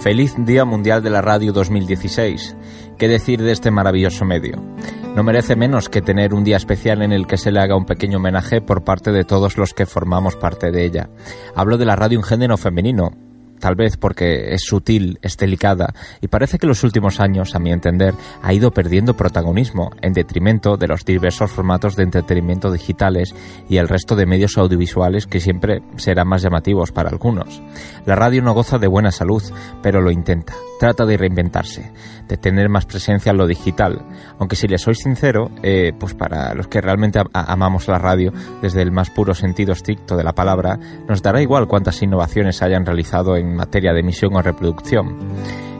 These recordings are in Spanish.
Feliz Día Mundial de la Radio 2016. ¿Qué decir de este maravilloso medio? No merece menos que tener un día especial en el que se le haga un pequeño homenaje por parte de todos los que formamos parte de ella. Hablo de la radio en género femenino, tal vez porque es sutil, es delicada, y parece que en los últimos años, a mi entender, ha ido perdiendo protagonismo en detrimento de los diversos formatos de entretenimiento digitales y el resto de medios audiovisuales que siempre serán más llamativos para algunos. La radio no goza de buena salud, pero lo intenta. Trata de reinventarse, de tener más presencia en lo digital. Aunque si le soy sincero, eh, pues para los que realmente amamos la radio desde el más puro sentido estricto de la palabra, nos dará igual cuántas innovaciones hayan realizado en materia de emisión o reproducción.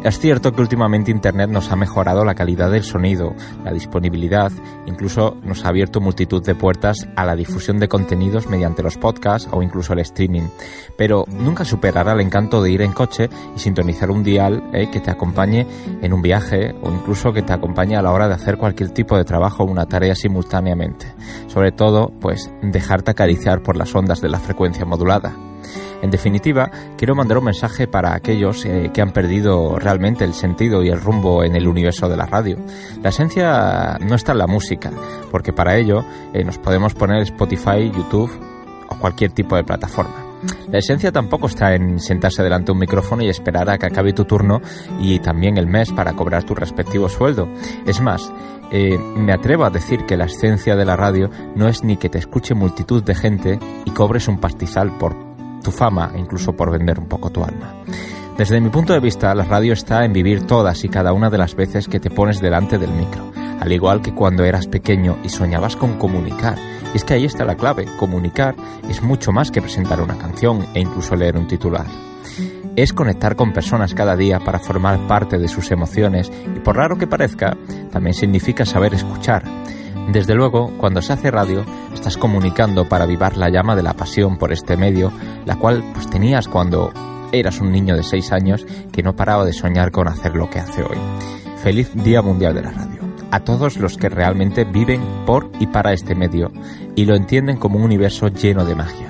Es cierto que últimamente Internet nos ha mejorado la calidad del sonido, la disponibilidad, incluso nos ha abierto multitud de puertas a la difusión de contenidos mediante los podcasts o incluso el streaming, pero nunca superará el encanto de ir en coche y sintonizar un dial eh, que te acompañe en un viaje o incluso que te acompañe a la hora de hacer cualquier tipo de trabajo o una tarea simultáneamente. Sobre todo, pues dejarte acariciar por las ondas de la frecuencia modulada. En definitiva, quiero mandar un mensaje para aquellos eh, que han perdido el sentido y el rumbo en el universo de la radio. La esencia no está en la música, porque para ello eh, nos podemos poner Spotify, YouTube o cualquier tipo de plataforma. La esencia tampoco está en sentarse delante de un micrófono y esperar a que acabe tu turno y también el mes para cobrar tu respectivo sueldo. Es más, eh, me atrevo a decir que la esencia de la radio no es ni que te escuche multitud de gente y cobres un pastizal por tu fama e incluso por vender un poco tu alma. Desde mi punto de vista, la radio está en vivir todas y cada una de las veces que te pones delante del micro, al igual que cuando eras pequeño y soñabas con comunicar. Y es que ahí está la clave, comunicar es mucho más que presentar una canción e incluso leer un titular. Es conectar con personas cada día para formar parte de sus emociones y por raro que parezca, también significa saber escuchar desde luego, cuando se hace radio, estás comunicando para avivar la llama de la pasión por este medio, la cual pues tenías cuando eras un niño de 6 años que no paraba de soñar con hacer lo que hace hoy. Feliz Día Mundial de la Radio. A todos los que realmente viven por y para este medio y lo entienden como un universo lleno de magia.